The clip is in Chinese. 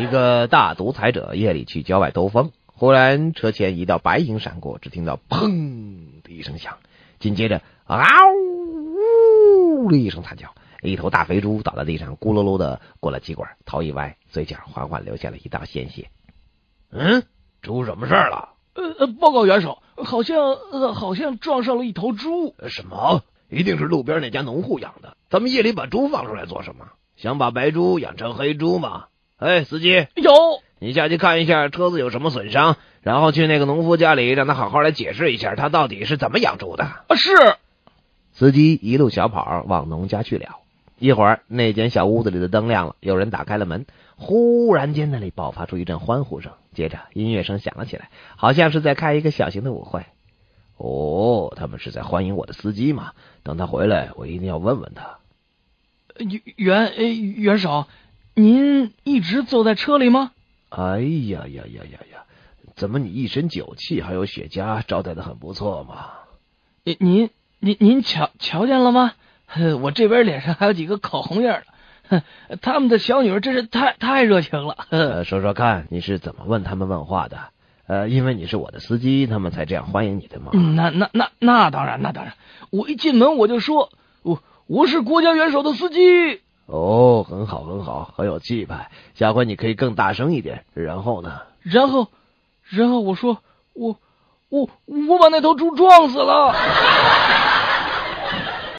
一个大独裁者夜里去郊外兜风，忽然车前一道白影闪过，只听到“砰”的一声响，紧接着“嗷呜”的一声惨叫，一头大肥猪倒在地上，咕噜噜的过了几管，头一歪，嘴角缓缓流下了一道鲜血。嗯，出什么事儿了？呃，报告元首，好像呃，好像撞上了一头猪。什么？一定是路边那家农户养的。咱们夜里把猪放出来做什么？想把白猪养成黑猪吗？哎，司机，有，你下去看一下车子有什么损伤，然后去那个农夫家里，让他好好来解释一下，他到底是怎么养猪的。啊，是。司机一路小跑往农家去了。一会儿，那间小屋子里的灯亮了，有人打开了门。忽然间，那里爆发出一阵欢呼声，接着音乐声响了起来，好像是在开一个小型的舞会。哦，他们是在欢迎我的司机嘛？等他回来，我一定要问问他。元元元首，您一直坐在车里吗？哎呀呀呀呀呀！怎么你一身酒气，还有雪茄，招待的很不错嘛？您您您您瞧瞧见了吗？我这边脸上还有几个口红印呢。他们的小女儿真是太太热情了。说说看，你是怎么问他们问话的？呃，因为你是我的司机，他们才这样欢迎你的嘛。那那那那当然，那当然。我一进门我就说，我我是国家元首的司机。很好，很好，很有气派。下回你可以更大声一点。然后呢？然后，然后我说，我我我把那头猪撞死了。